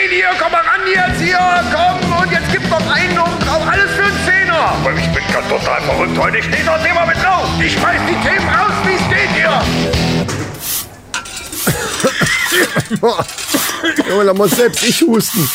stehen hier, komm mal ran jetzt hier, komm und jetzt gib noch einen oben drauf, alles für einen Zehner. Aber ich bin ganz total verrückt heute, ich stehe das Thema mit drauf. Ich schmeiß die Themen raus, wie es geht hier. Junge, da muss selbst ich husten.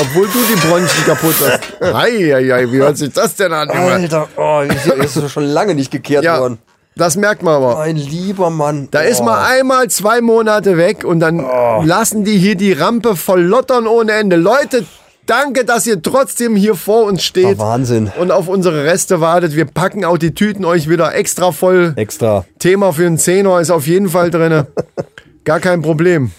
Obwohl du die Bronchien kaputt hast. Eieiei, wie hört sich das denn an, Junge? Alter, oh, ist ist schon lange nicht gekehrt Ja, worden. Das merkt man aber. Mein lieber Mann. Da ist oh. mal einmal zwei Monate weg und dann lassen die hier die Rampe verlottern ohne Ende. Leute, danke, dass ihr trotzdem hier vor uns steht Oh, Wahnsinn. und auf unsere Reste wartet. Wir packen auch die Tüten euch wieder extra voll. Extra. Thema für einen Zehner ist auf jeden Fall drin. Gar kein Problem.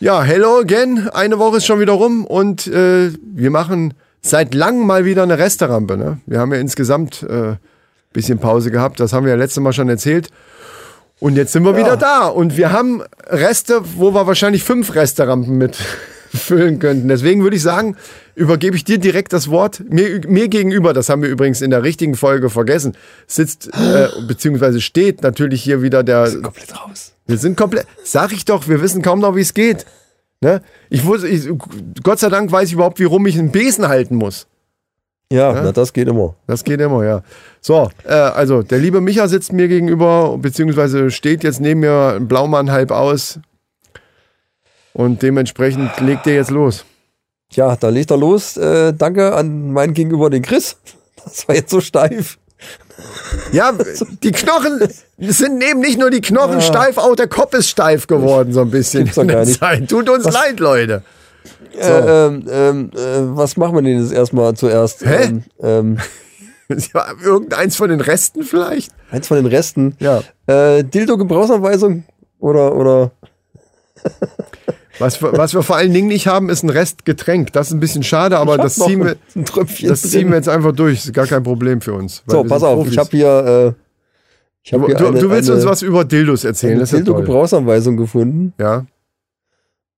Ja, hello again. Eine Woche ist schon wieder rum und äh, wir machen seit langem mal wieder eine Resterampe. Ne? Wir haben ja insgesamt äh, bisschen Pause gehabt. Das haben wir ja letztes Mal schon erzählt. Und jetzt sind wir wieder da. Und wir haben Reste, wo wir wahrscheinlich fünf Resterampen mit füllen könnten. Deswegen würde ich sagen, übergebe ich dir direkt das Wort. Mir, mir gegenüber, das haben wir übrigens in der richtigen Folge vergessen, sitzt, äh, beziehungsweise steht natürlich hier wieder der. Komplett raus. Wir sind komplett. Sag ich doch, wir wissen kaum noch, wie es geht. Ne? Ich wusste, ich, Gott sei Dank weiß ich überhaupt, wie rum ich einen Besen halten muss. Ja, na, das geht immer. Das geht immer, ja. So, äh, also der liebe Micha sitzt mir gegenüber, beziehungsweise steht jetzt neben mir ein Blaumann halb aus. Und dementsprechend legt er jetzt los. Ja, da legt er los. Äh, danke an meinen Gegenüber, den Chris. Das war jetzt so steif. Ja, die Knochen sind eben nicht nur die Knochen steif, auch der Kopf ist steif geworden, so ein bisschen. Gibt's doch gar nicht. Zeit. Tut uns leid, Leute. Äh, ähm, ähm, äh, was machen wir denn jetzt erstmal zuerst? Hä? Ähm, ähm, Ja, irgendeins von den Resten vielleicht? eins von den Resten. Ja. Äh, Dildo-Gebrauchsanweisung oder, oder Was wir, was wir vor allen Dingen nicht haben, ist ein Restgetränk. Das ist ein bisschen schade, aber das ziehen, wir, das drin. ziehen wir jetzt einfach durch. Ist gar kein Problem für uns. So, pass auf, Profis. ich habe hier, äh, ich hab Du, hier du, eine, du willst eine, uns was über Dildos erzählen, eine. Dildo-Gebrauchsanweisung gefunden, Ja.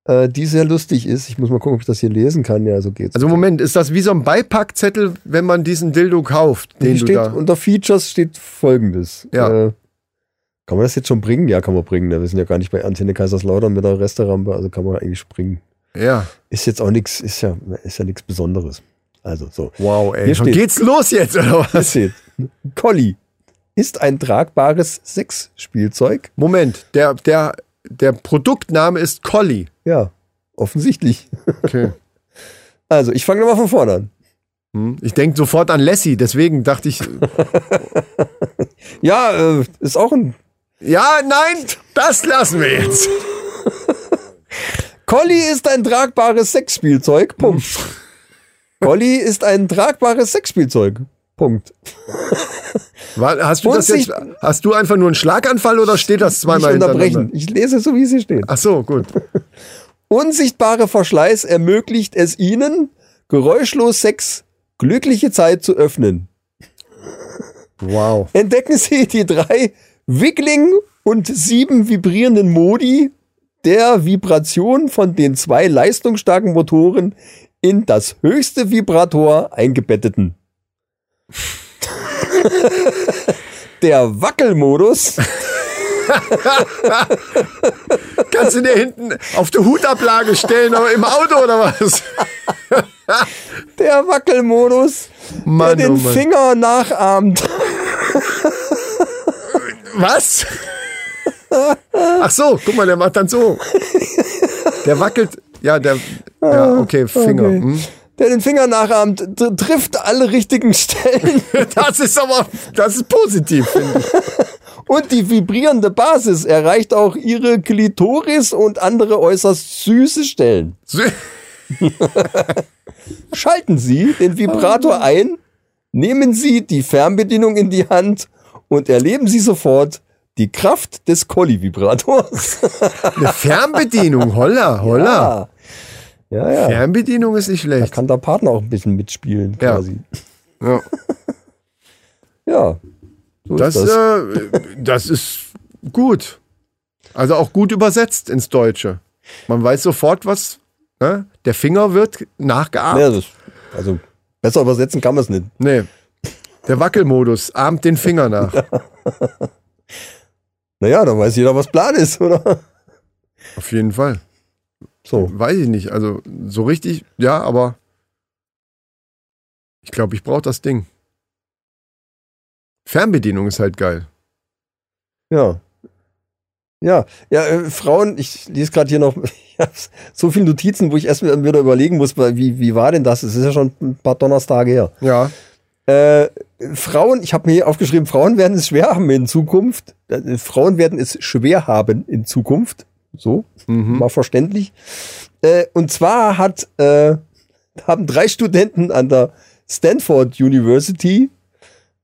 Äh, die sehr lustig ist. Ich muss mal gucken, ob ich das hier lesen kann. Ja, so geht's. Also Moment, ist das wie so ein Beipackzettel, wenn man diesen Dildo kauft, den Hier du steht, da... unter Features steht folgendes. Ja. Äh, kann man das jetzt schon bringen? Ja, kann man bringen. Wir sind ja gar nicht bei Antenne Kaiserslautern mit der Resterampe, also kann man eigentlich bringen. Ja. Ist jetzt auch nichts, ist ja, ist ja nichts Besonderes. Also so. Wow, ey. Hier Schon steht- geht's los jetzt, oder Hier was? steht, Colli ist ein tragbares Sexspielzeug. Moment, der, der, der Produktname ist Collie. Ja, offensichtlich. Okay. Also, ich fange nochmal von vorne an. Hm. Ich denke sofort an Lassie, deswegen dachte ich, Ja, äh, ist auch ein. ja, nein, das lassen wir jetzt. Colli ist ein tragbares Sexspielzeug. Punkt. Colli ist ein tragbares Sexspielzeug. Punkt. Hast, du das jetzt, hast du einfach nur einen Schlaganfall oder steht das zweimal Nicht unterbrechen. Ich lese so, wie es hier steht. Ach so, gut. Unsichtbare Verschleiß ermöglicht es Ihnen, geräuschlos Sex glückliche Zeit zu öffnen. Wow. Entdecken Sie die drei Wiggling und sieben vibrierenden Modi der Vibration von den zwei leistungsstarken Motoren in das höchste Vibrator eingebetteten. Der Wackelmodus Kannst du dir hinten auf die Hutablage stellen, aber im Auto oder was? Der Wackelmodus, Mann, der den oh. Finger nachahmt. Was? Ach so, guck mal, der macht dann so. Der wackelt. Ja, der. Ja, okay, Finger. Okay. Hm. Der den Finger nachahmt, tr- trifft alle richtigen Stellen Das ist aber. Das ist positiv, finde ich. und die vibrierende Basis erreicht auch ihre Klitoris und andere äußerst süße Stellen. Sü- Schalten Sie den Vibrator ein, nehmen Sie die Fernbedienung in die Hand und erleben Sie sofort die Kraft des Colli-Vibrators. Eine Fernbedienung, holla, holla. Ja, ja. ja. Fernbedienung ist nicht Da schlecht. kann der Partner auch ein bisschen mitspielen, Ja. quasi. Ja. Ja. So Das, ist das. Äh, das ist gut. Also auch gut übersetzt ins Deutsche. Man weiß sofort, was. Ne? Der Finger wird nachgeahmt. Ja, das, also besser übersetzen kann man es nicht. Nee. Der Wackelmodus ahmt den Finger nach. Naja, da weiß jeder, was Plan ist, oder? Auf jeden Fall. So. Weiß ich nicht. Also so richtig, ja, aber ich glaube, ich brauche das Ding. Fernbedienung ist halt geil. Ja. Ja, ja, äh, Frauen, ich lese gerade hier noch so viele Notizen, wo ich erst wieder überlegen muss, wie, wie war denn das? Es ist ja schon ein paar Donnerstage her. Ja. Äh, Frauen, ich habe mir hier aufgeschrieben, Frauen werden es schwer haben in Zukunft. Äh, Frauen werden es schwer haben in Zukunft. So, Mhm. mal verständlich. Äh, und zwar hat, äh, haben drei Studenten an der Stanford University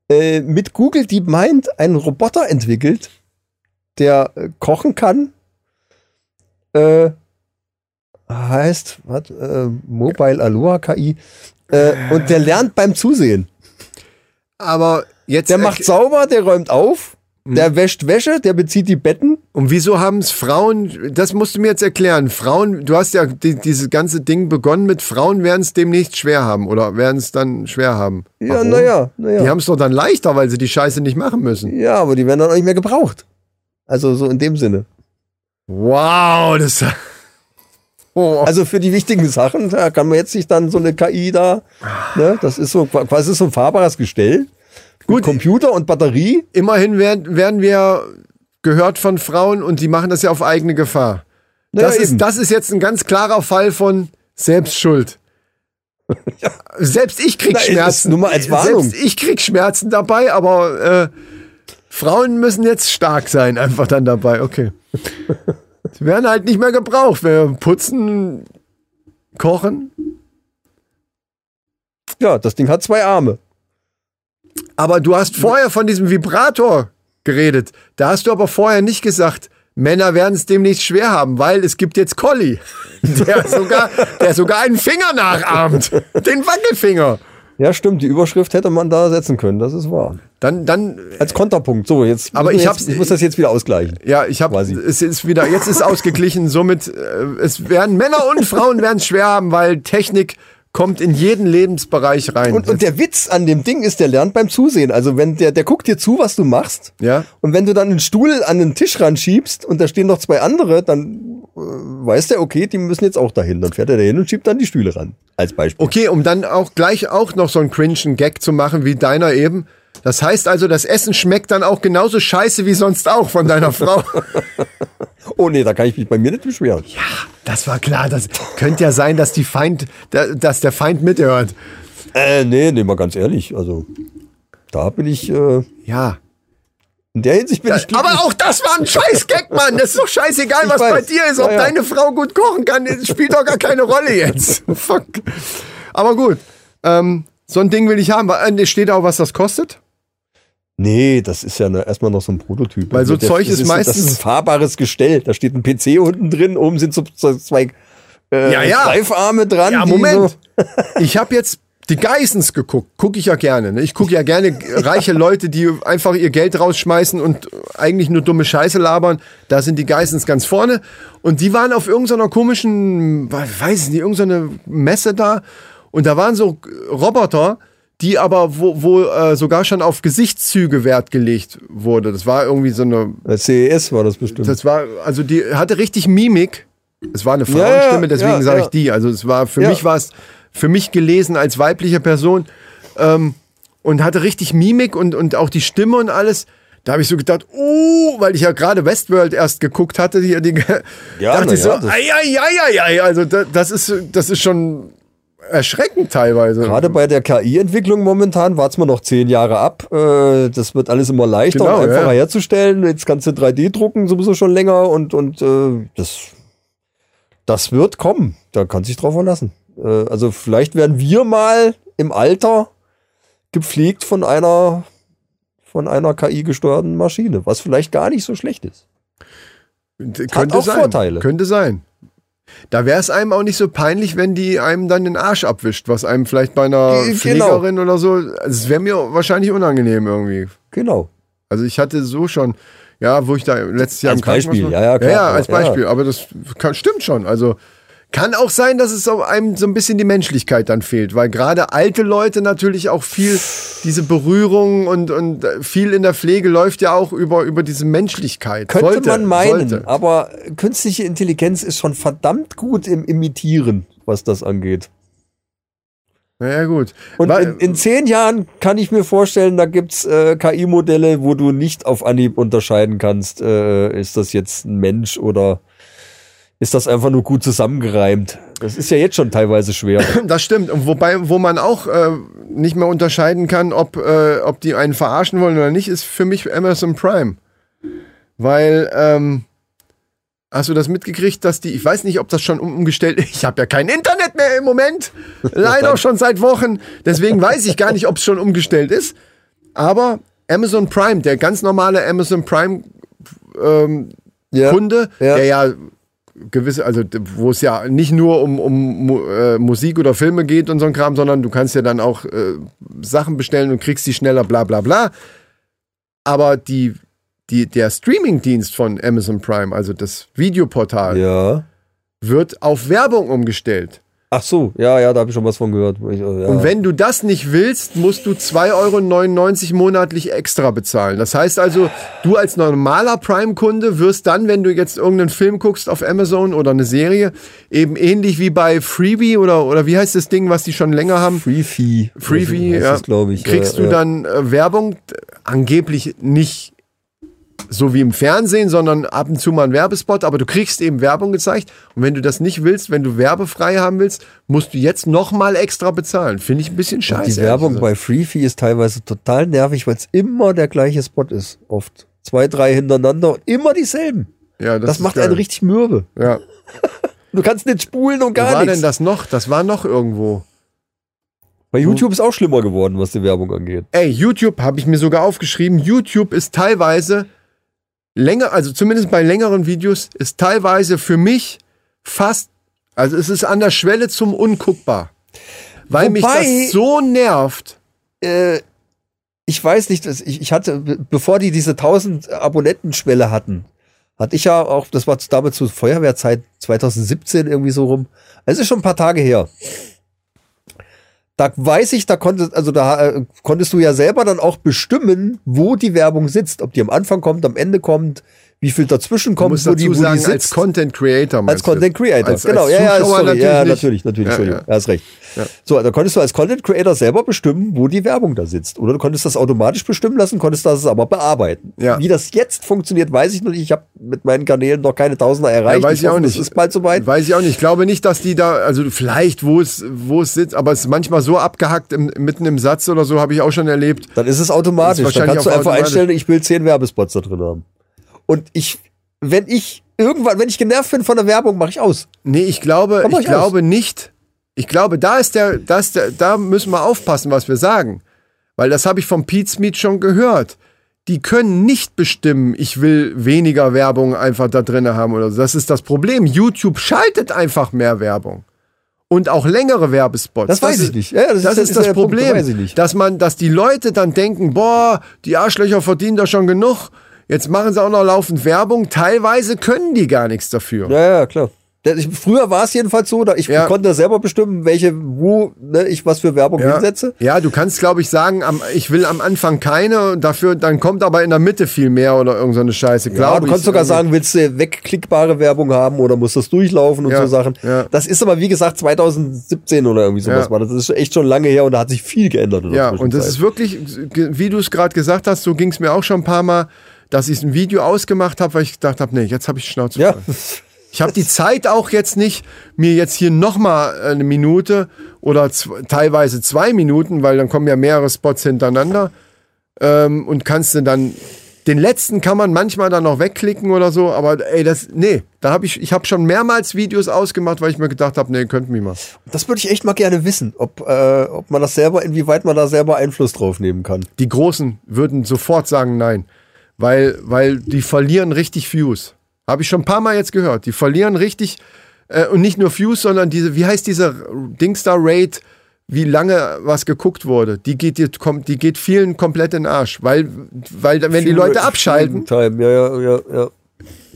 äh, mit Google DeepMind einen Roboter entwickelt, der äh, kochen kann. Äh, heißt, was? Äh, Mobile Aloha KI. Und der lernt beim Zusehen. Aber jetzt. Der macht sauber, der räumt auf, der wäscht Wäsche, der bezieht die Betten. Und wieso haben es Frauen, das musst du mir jetzt erklären. Frauen, du hast ja die, dieses ganze Ding begonnen mit Frauen werden es demnächst schwer haben oder werden es dann schwer haben. Ja, naja, Die naja. haben es doch dann leichter, weil sie die Scheiße nicht machen müssen. Ja, aber die werden dann auch nicht mehr gebraucht. Also so in dem Sinne. Wow, das. Oh. Also für die wichtigen Sachen, da kann man jetzt sich dann so eine KI da, ne, das ist so quasi so ein fahrbares Gestell. Gut. Computer und Batterie. Immerhin werden, werden wir gehört von Frauen und die machen das ja auf eigene Gefahr. Naja, Das, ist, das ist jetzt ein ganz klarer Fall von Selbstschuld. Selbst ich krieg Na, Schmerzen. nur mal als Warnung. Selbst ich krieg Schmerzen dabei, aber äh, Frauen müssen jetzt stark sein, einfach dann dabei. Okay. Sie werden halt nicht mehr gebraucht. Wir putzen, kochen. Ja, das Ding hat zwei Arme. Aber du hast vorher von diesem Vibrator geredet. Da hast du aber vorher nicht gesagt, Männer werden es demnächst schwer haben, weil es gibt jetzt Colli, der sogar, der sogar einen Finger nachahmt. Den Wackelfinger. Ja, stimmt, die Überschrift hätte man da setzen können, das ist wahr. Dann, dann, Als Konterpunkt. So, jetzt Aber ich jetzt, ich muss das jetzt wieder ausgleichen. ja, ich habe, es ist wieder, jetzt ist ausgeglichen. Somit, äh, es werden Männer und Frauen werden es schwer haben, weil Technik kommt in jeden Lebensbereich rein. Und, und der Witz an dem Ding ist, der lernt beim Zusehen. Also wenn der, der guckt dir zu, was du machst. ja, Und wenn du dann einen Stuhl an den Tisch ranschiebst und da stehen noch zwei andere, dann äh, weiß der, okay, die müssen jetzt auch dahin. Dann fährt er dahin und schiebt dann die Stühle ran. Als Beispiel. Okay, um dann auch gleich auch noch so einen cringen Gag zu machen wie deiner eben. Das heißt also, das Essen schmeckt dann auch genauso scheiße wie sonst auch von deiner Frau. Oh nee, da kann ich mich bei mir nicht beschweren. Das war klar. Das könnte ja sein, dass die Feind, da- dass der Feind mithört. Äh, nee, nee, mal ganz ehrlich. Also, da bin ich, äh, Ja. in der Hinsicht bin ich glücklich. Aber auch das war ein scheiß Gag, Mann. Das ist doch scheißegal, Ich was bei weiß. dir ist. Ob Ja, ja. deine Frau gut kochen kann, das spielt doch gar keine Rolle jetzt. Fuck. Aber gut. Ähm, so ein Ding will ich haben. Äh, Steht auch, was das kostet? Nee, das ist ja ne, erstmal noch so ein Prototyp. Weil so Zeug das ist so- meistens- Das ist ein fahrbares Gestell. Da steht ein PC unten drin, oben sind so, zwei äh, Ja, ja. Greifarme dran. Ja, Moment. So, Ich habe jetzt die Geissens geguckt. Gucke ich ja gerne. Ne? Ich gucke ja gerne reiche Leute, die einfach ihr Geld rausschmeißen und eigentlich nur dumme Scheiße labern. Da sind die Geissens ganz vorne. Und die waren auf irgendeiner komischen, weiß ich nicht, irgendeine Messe da. Und da waren so Roboter, die aber, wo, wo äh, sogar schon auf Gesichtszüge Wert gelegt wurde. Das war irgendwie so eine CES war das bestimmt. das war, also die hatte richtig Mimik. Es war eine Ja, Frauenstimme, ja, deswegen ja, sage ich ja. die. Also es war, für Ja. mich war es, für mich gelesen als weibliche Person ähm, und hatte richtig Mimik und, und auch die Stimme und alles. Da habe ich so gedacht, oh, weil ich ja gerade Westworld erst geguckt hatte, hier die, Ja, dachte ich so, ja, das- ei, ei, ei, ei, ei. also da, das ist, das ist schon erschreckend teilweise. Gerade bei der KI-Entwicklung momentan warten wir noch zehn Jahre ab. Äh, Das wird alles immer leichter Genau, und einfacher ja. herzustellen. Jetzt kannst du 3D drucken, sowieso schon länger und, und äh, das, das wird kommen. Da kann sich drauf verlassen. Äh, Also vielleicht werden wir mal im Alter gepflegt von einer von einer KI-gesteuerten Maschine, was vielleicht gar nicht so schlecht ist. könnte auch sein. Könnte Vorteile. sein. Da wäre es einem auch nicht so peinlich, wenn die einem dann den Arsch abwischt, was einem vielleicht bei einer Ge- genau. Pflegerin oder so. Also es wäre mir wahrscheinlich unangenehm irgendwie. Genau. Also ich hatte so schon, ja, wo ich da letztes Jahr Als Beispiel, war. ja, ja, klar, ja, aber- als ja. Beispiel. Aber das kann, stimmt schon. Also kann auch sein, dass es einem so ein bisschen die Menschlichkeit dann fehlt, weil gerade alte Leute natürlich auch viel diese Berührung und, und viel in der Pflege läuft ja auch über, über diese Menschlichkeit. Könnte sollte, man meinen, sollte. aber künstliche Intelligenz ist schon verdammt gut im Imitieren, was das angeht. Naja, gut. Und in, in zehn Jahren kann ich mir vorstellen, da gibt's äh, KI-Modelle, wo du nicht auf Anhieb unterscheiden kannst, äh, ist das jetzt ein Mensch oder ist das einfach nur gut zusammengereimt. Das ist ja jetzt schon teilweise schwer. Das stimmt. Und wobei, wo man auch äh, nicht mehr unterscheiden kann, ob, äh, ob die einen verarschen wollen oder nicht, ist für mich Amazon Prime. Weil, ähm, hast du das mitgekriegt, dass die, ich weiß nicht, ob das schon um- umgestellt ist. Ich habe ja kein Internet mehr im Moment. Leider schon seit Wochen. Deswegen weiß ich gar nicht, ob es schon umgestellt ist. Aber Amazon Prime, der ganz normale Amazon Prime ähm, Ja. Kunde, Ja. der ja gewisse, also wo es ja nicht nur um, um äh, Musik oder Filme geht und so ein Kram, sondern du kannst ja dann auch äh, Sachen bestellen und kriegst die schneller, bla bla bla. Aber die, die, der Streaming-Dienst von Amazon Prime, also das Videoportal, Ja. wird auf Werbung umgestellt. Ach so, ja, ja, da habe ich schon was von gehört. Ich, äh, ja. Und wenn du das nicht willst, musst du 2,99 Euro monatlich extra bezahlen. Das heißt also, du als normaler Prime-Kunde wirst dann, wenn du jetzt irgendeinen Film guckst auf Amazon oder eine Serie, eben ähnlich wie bei Freebie oder, oder wie heißt das Ding, was die schon länger haben? Freebie, heißt ja, glaube ich. kriegst ja, du ja. dann äh, Werbung, angeblich nicht so wie im Fernsehen, sondern ab und zu mal ein Werbespot, aber du kriegst eben Werbung gezeigt und wenn du das nicht willst, wenn du werbefrei haben willst, musst du jetzt nochmal extra bezahlen. Finde ich ein bisschen scheiße. Die ehrlich Werbung gesagt. bei Freefee ist teilweise total nervig, weil es immer der gleiche Spot ist. Oft. Zwei, drei hintereinander und immer dieselben. ja, Das, ist macht geil. einen richtig mürbe. Ja. Du kannst nicht spulen und Wo gar war denn nichts. das noch? Das war noch irgendwo. Bei YouTube ist auch schlimmer geworden, was die Werbung angeht. Ey, YouTube habe ich mir sogar aufgeschrieben. YouTube ist teilweise länger, also zumindest bei längeren Videos, ist teilweise für mich fast, also es ist an der Schwelle zum unguckbar. Weil mich Wobei- das so nervt. Äh, ich weiß nicht, dass ich, ich hatte, be- bevor die diese 1000 Abonnentenschwelle hatten, hatte ich ja auch, das war damals zur Feuerwehrzeit 2017 irgendwie so rum. Es ist schon ein paar Tage her. Da weiß ich, da konntest, also da äh, konntest du ja selber dann auch bestimmen, wo die Werbung sitzt, ob die am Anfang kommt, am Ende kommt, wie viel dazwischen kommt, musst wo die, dazu wo die sagen, sitzt. als Content Creator. Als meinst du? Content Creator, Als- genau. als ja, ja, sorry, ja, natürlich natürlich, natürlich, Ja, Entschuldigung, ja. hast recht. So, da konntest du als Content Creator selber bestimmen, wo die Werbung da sitzt. Oder du konntest das automatisch bestimmen lassen, konntest das aber bearbeiten. Ja. Wie das jetzt funktioniert, weiß ich noch nicht. Ich habe mit meinen Kanälen noch keine Tausender erreicht. Ja, weiß ich auch hoffe, nicht. Das ist bald soweit. Weiß ich auch nicht. Ich glaube nicht, dass die da, also vielleicht, wo es, wo es sitzt, aber es ist manchmal so abgehackt im, mitten im Satz oder so, habe ich auch schon erlebt. Dann ist es automatisch. Ist Dann kannst du auch einfach einstellen, ich will zehn Werbespots da drin haben. Und ich, wenn ich irgendwann, wenn ich genervt bin von der Werbung, mache ich aus. Nee, ich glaube, ich euch glaube nicht. Ich glaube, da ist der, da ist der, da müssen wir aufpassen, was wir sagen. Weil das habe ich vom Pete Smith schon gehört. Die können nicht bestimmen, ich will weniger Werbung einfach da drin haben oder so. Das ist das Problem. YouTube schaltet einfach mehr Werbung. Und auch längere Werbespots. Das weiß ich nicht. Ja, das das, ist- ist, das Punkt, Problem. ich nicht. Dass man, dass die Leute dann denken, boah, die Arschlöcher verdienen da schon genug. Jetzt machen sie auch noch laufend Werbung. Teilweise können die gar nichts dafür. Ja, ja, klar. Früher war es jedenfalls so, ich Ja. konnte selber bestimmen, welche, wo ne, ich was für Werbung Ja, hinsetze. ja du kannst, glaube ich, sagen, am, ich will am Anfang keine, dafür, dann kommt aber in der Mitte viel mehr oder irgend so eine Scheiße. Ja, glaub du kannst sogar sagen, willst du wegklickbare Werbung haben oder muss das durchlaufen und Ja, so Sachen. ja. Das ist aber, wie gesagt, 2017 oder irgendwie sowas Ja. war. Das ist echt schon lange her und da hat sich viel geändert. Ja, und das ist wirklich, wie du es gerade gesagt hast, so ging es mir auch schon ein paar Mal, dass ich ein Video ausgemacht habe, weil ich gedacht habe, nee, jetzt habe ich Schnauze Ja. Ich habe die Zeit auch jetzt nicht, mir jetzt hier nochmal eine Minute oder teilweise zwei Minuten, weil dann kommen ja mehrere Spots hintereinander ähm, und kannst du dann den letzten kann man manchmal dann noch wegklicken oder so, aber ey, das nee, da habe ich ich habe schon mehrmals Videos ausgemacht, weil ich mir gedacht habe, nee, könnt mich mal. das würde ich echt mal gerne wissen, ob, äh, ob man das selber, inwieweit man da selber Einfluss drauf nehmen kann. Die großen würden sofort sagen nein, weil weil die verlieren richtig Views. Habe ich schon ein paar Mal jetzt gehört. Die verlieren richtig äh, und nicht nur Views, sondern diese wie heißt diese Dingstar Rate wie lange was geguckt wurde, die geht, dir- kommt, die geht vielen komplett in den Arsch, weil, weil wenn die Leute abschalten, Time. Ja, ja, ja, ja.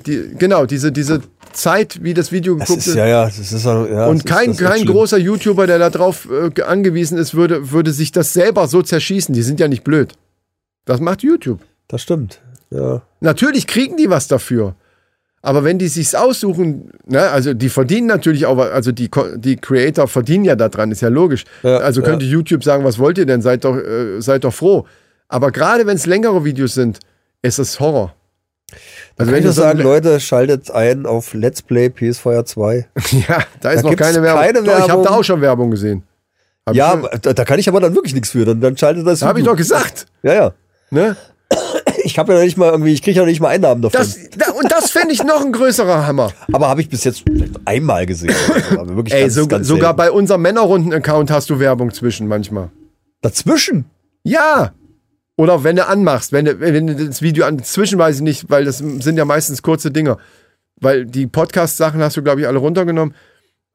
die, genau, diese, diese Zeit, wie das Video Das geguckt ist, ja, ja, das ist ja, ja und das kein, ist, das kein schlimm. großer YouTuber, der darauf äh, angewiesen ist, würde, würde sich das selber so zerschießen. Die sind ja nicht blöd. Das macht YouTube. Das stimmt. Ja. Natürlich kriegen die was dafür. Aber wenn die sich's aussuchen, ne, also die verdienen natürlich auch, also die, die Creator verdienen ja daran, ist ja logisch. Ja, also könnte YouTube sagen, was wollt ihr denn? Seid doch, äh, seid doch froh. Aber gerade wenn es längere Videos sind, ist es Horror. Also wenn ich so sagen, Leute, schaltet ein auf Let's Play PS4 2. Ja, da ist Da noch keine Werbung. keine Doch, ich habe Werbung. da auch schon Werbung gesehen. Hab Ja, da, da kann ich aber dann wirklich nichts für. Dann, dann schaltet das. habe ich doch gesagt. Ja, ja. Ne? Ich habe ja nicht mal irgendwie, ich kriege ja nicht mal Einnahmen davon. Das, da, und das fände ich noch ein größerer Hammer. aber habe ich bis jetzt einmal gesehen. Also, wirklich Ey, ganz, so, ganz sogar selten. bei unserem Männerrunden-Account hast du Werbung zwischen manchmal. dazwischen. Ja. Oder wenn du anmachst, wenn du, wenn du das Video an, zwischenweise nicht, weil das sind ja meistens kurze Dinger. Weil die Podcast-Sachen hast du, glaube ich, alle runtergenommen.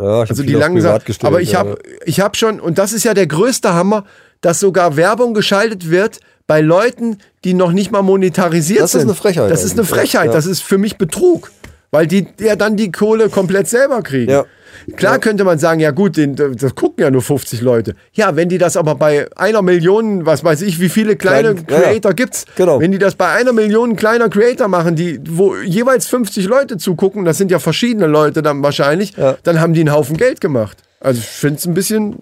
Ja, ich Also die gestellt, Aber ich ja. habe ich hab schon, und das ist ja der größte Hammer, dass sogar Werbung geschaltet wird bei Leuten, die noch nicht mal monetarisiert Das ist sind. eine Frechheit Das ist eine ja. Frechheit. Ja. Das ist für mich Betrug. Weil die ja dann die Kohle komplett selber kriegen. Ja. Klar könnte man sagen, ja gut, den, das gucken ja nur 50 Leute. Ja, wenn die das aber bei einer Million, was weiß ich, wie viele kleine Klein- ja, ja. Creator gibt's, Genau. wenn die das bei einer Million kleiner Creator machen, die, wo jeweils 50 Leute zugucken, das sind ja verschiedene Leute dann wahrscheinlich, Ja. dann haben die einen Haufen Geld gemacht. Also ich finde es ein bisschen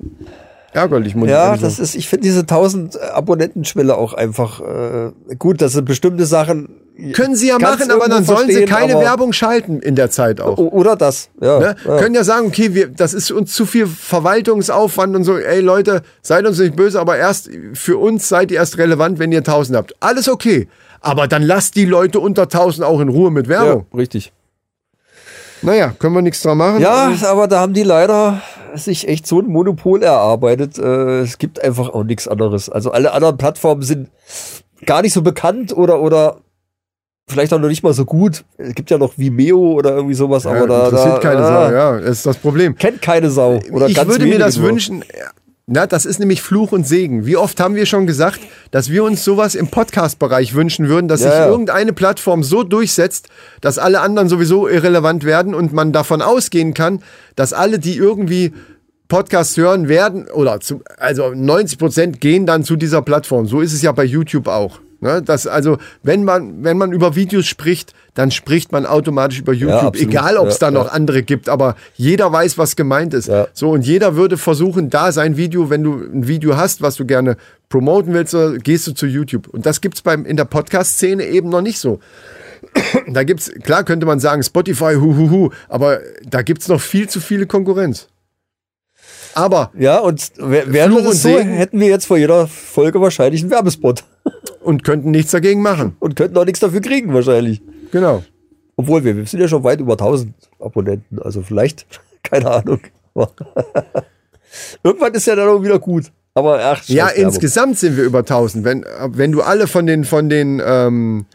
ärgerlich, muss ich Ja, ehrlich das sagen. ist, ich finde diese 1000 Abonnentenschwelle auch einfach äh, gut, das sind bestimmte Sachen. Können sie ja machen, aber dann sollen sie keine Werbung schalten in der Zeit auch. Oder das, ja. Ne? ja. Können ja sagen, okay, wir, das ist uns zu viel Verwaltungsaufwand und so. Ey Leute, seid uns nicht böse, aber erst für uns seid ihr erst relevant, wenn ihr 1000 habt. Alles okay. Aber dann lasst die Leute unter 1000 auch in Ruhe mit ja, Werbung. richtig. Naja, können wir nichts dran machen. Ja, aber da haben die leider sich echt so ein Monopol erarbeitet. Äh, es gibt einfach auch nichts anderes. Also alle anderen Plattformen sind gar nicht so bekannt oder oder vielleicht auch noch nicht mal so gut. Es gibt ja noch Vimeo oder irgendwie sowas, Ja, aber da, interessiert da keine ah, Sau. Ja, das ist das Problem. kennt keine Sau. Oder ich würde mir das nur. wünschen. Na, das ist nämlich Fluch und Segen. Wie oft haben wir schon gesagt, dass wir uns sowas im Podcast-Bereich wünschen würden, dass Ja, sich ja. irgendeine Plattform so durchsetzt, dass alle anderen sowieso irrelevant werden und man davon ausgehen kann, dass alle, die irgendwie Podcasts hören werden, oder zu, also 90 Prozent gehen dann zu dieser Plattform. So ist es ja bei YouTube auch. Ne? Das, also, wenn man, wenn man über Videos spricht, dann spricht man automatisch über YouTube. absolut. Egal, ob es Ja, da noch ja. andere gibt, aber jeder weiß, was gemeint ist. Ja. So, und jeder würde versuchen, da sein Video, wenn du ein Video hast, was du gerne promoten willst, gehst du zu YouTube. Und das gibt's beim, in der Podcast-Szene eben noch nicht so. Da gibt's, klar könnte man sagen, Spotify, hu, hu, hu, aber da gibt's noch viel zu viele Konkurrenz. Aber, Ja, und wär- wäre Fluch und das so, hätten wir jetzt vor jeder Folge wahrscheinlich einen Werbespot und könnten nichts dagegen machen. und könnten auch nichts dafür kriegen wahrscheinlich. Genau. Obwohl wir, wir sind ja schon weit über 1000 Abonnenten, also vielleicht, keine Ahnung. Irgendwann ist ja dann auch wieder gut. Aber ach, scheiß Ja, Werbung. insgesamt sind wir über 1000. Wenn, wenn du alle von den, von den, ähm,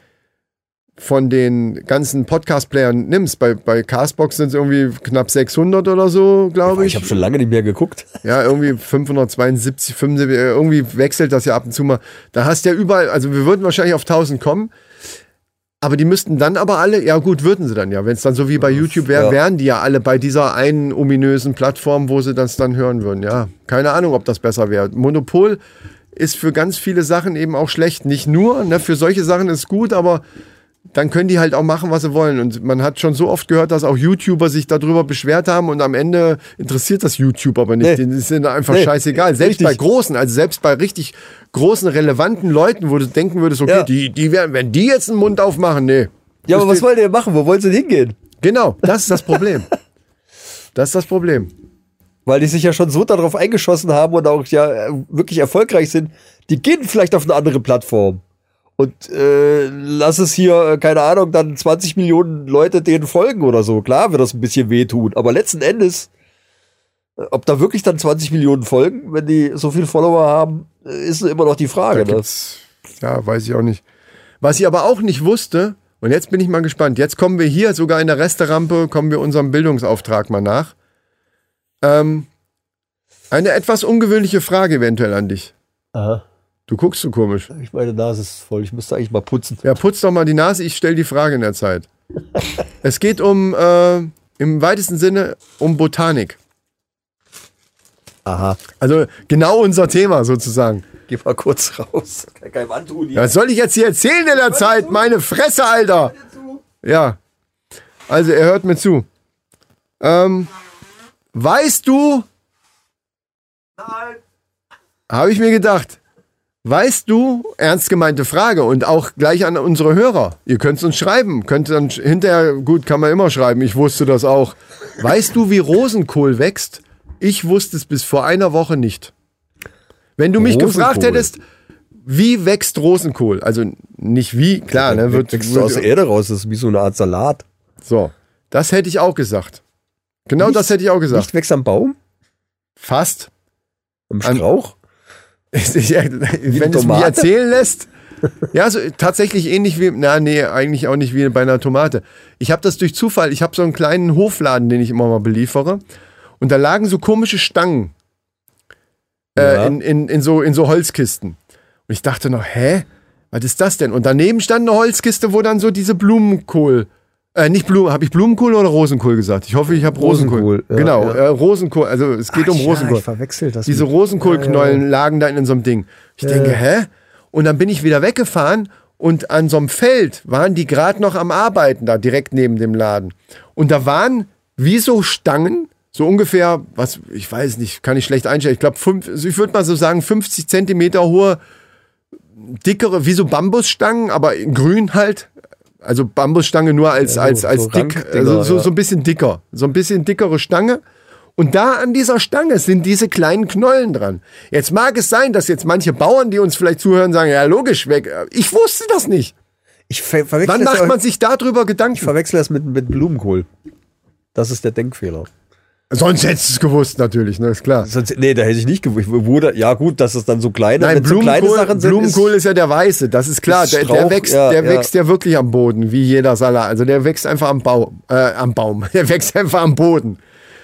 von den ganzen Podcast-Playern nimmst, bei, bei Castbox sind es irgendwie knapp 600 oder so, glaube Ich ich. habe schon lange nicht mehr geguckt. Ja, irgendwie 572, 75, äh, irgendwie wechselt das ja ab und zu mal. Da hast du ja überall, also wir würden wahrscheinlich auf 1000 kommen. Aber die müssten dann aber alle, ja gut, würden sie dann ja. Wenn es dann so wie bei YouTube wäre, Ja. wären die ja alle bei dieser einen ominösen Plattform, wo sie das dann hören würden. Ja, keine Ahnung, ob das besser wäre. Monopol ist für ganz viele Sachen eben auch schlecht. Nicht nur, ne, für solche Sachen ist es gut, aber dann können die halt auch machen, was sie wollen. Und man hat schon so oft gehört, dass auch YouTuber sich darüber beschwert haben und am Ende interessiert das YouTube aber nicht. Nee. Denen ist einfach Nee. scheißegal. Selbst Richtig. bei großen, also selbst bei richtig großen, relevanten Leuten, wo du denken würdest, okay, Ja. die, die werden, wenn die jetzt einen Mund aufmachen, nee. Ja, aber was wollt ihr machen? Wo wollen sie denn hingehen? Genau, das ist das Problem. das ist das Problem. Weil die sich ja schon so darauf eingeschossen haben und auch ja wirklich erfolgreich sind. Die gehen vielleicht auf eine andere Plattform. Und äh, lass es hier, äh, keine Ahnung, dann 20 Millionen Leute denen folgen oder so. Klar wird das ein bisschen wehtun. Aber letzten Endes, äh, ob da wirklich dann 20 Millionen folgen, wenn die so viele Follower haben, äh, ist immer noch die Frage. Da Ne? ja, weiß ich auch nicht. Was ich aber auch nicht wusste, und jetzt bin ich mal gespannt, jetzt kommen wir hier sogar in der Resterampe, kommen wir unserem Bildungsauftrag mal nach. Ähm, eine etwas ungewöhnliche Frage eventuell an dich. Aha. Du guckst so komisch. Ich meine Nase ist voll. Ich müsste eigentlich mal putzen. Ja, putz doch mal die Nase, ich stell die Frage in der Zeit. Es geht um, äh, im weitesten Sinne, um Botanik. Aha. Also genau unser Thema sozusagen. Geh mal kurz raus. Kann keinem antun hier. Was soll ich jetzt hier erzählen in der Zeit? Meine Fresse, Alter! Ja. Also, er hört mir zu. Ähm, weißt du. Nein. Habe ich mir gedacht. Weißt du, ernst gemeinte Frage und auch gleich an unsere Hörer. Ihr könnt es uns schreiben. Könnt dann hinterher, gut, kann man immer schreiben. Ich wusste das auch. Weißt du, wie Rosenkohl wächst? Ich wusste es bis vor einer Woche nicht. Wenn du mich gefragt Rosenkohl. hättest, wie wächst Rosenkohl? Also nicht wie, klar, ne, wird, Wächst du aus der Erde raus, das ist wie so eine Art Salat. so. Das hätte ich auch gesagt. Genau das hätte ich auch gesagt. Nicht wächst am Baum? Fast. Am Strauch? Wenn es mich erzählen lässt. Ja, so, tatsächlich ähnlich wie, na nee, eigentlich auch nicht wie bei einer Tomate. Ich habe das durch Zufall, ich habe so einen kleinen Hofladen, den ich immer mal beliefere. Und da lagen so komische Stangen äh, Ja. in, in, in, so, in so Holzkisten. Und ich dachte noch, hä? Was ist das denn? Und daneben stand eine Holzkiste, wo dann so diese Blumenkohl, äh, nicht Blumen, habe ich Blumenkohl oder Rosenkohl gesagt? Ich hoffe, ich habe Rosenkohl. Rosenkohl, ja, genau, ja. Äh, Rosenkohl, also es geht um Rosenkohl. verwechsel das. Diese Rosenkohlknollen lagen da in so einem Ding. Ich denke, hä? Und dann bin ich wieder weggefahren und an so einem Feld waren die gerade noch am Arbeiten da, direkt neben dem Laden. Und da waren wie so Stangen, so ungefähr, was, ich weiß nicht, kann ich schlecht einstellen. Ich glaube, ich würde mal so sagen, 50 Zentimeter hohe, dickere, wie so Bambusstangen, aber in grün halt. Also Bambusstange nur als, Ja, als, als so dick, also so, so ein bisschen dicker. So ein bisschen dickere Stange. Und da an dieser Stange sind diese kleinen Knollen dran. Jetzt mag es sein, dass jetzt manche Bauern, die uns vielleicht zuhören, sagen, ja logisch, weg. Ich wusste das nicht. Ich ver verwechsel, Wann macht man sich darüber Gedanken? ich verwechsel das mit, mit Blumenkohl. Das ist der Denkfehler. Sonst hättest du es gewusst natürlich, ne, ist klar. Sonst, nee, da hätte ich nicht gewusst. Wurde, ja gut, dass es dann so kleine, Nein, so kleine Sachen sind. Blumenkohl ist, ja der weiße, das ist klar. ist Der, der Strauch, wächst, ja, der ja. wächst ja wirklich am Boden, wie jeder Salat. Also der wächst einfach am Baum, äh, am Baum. Der wächst einfach am Boden.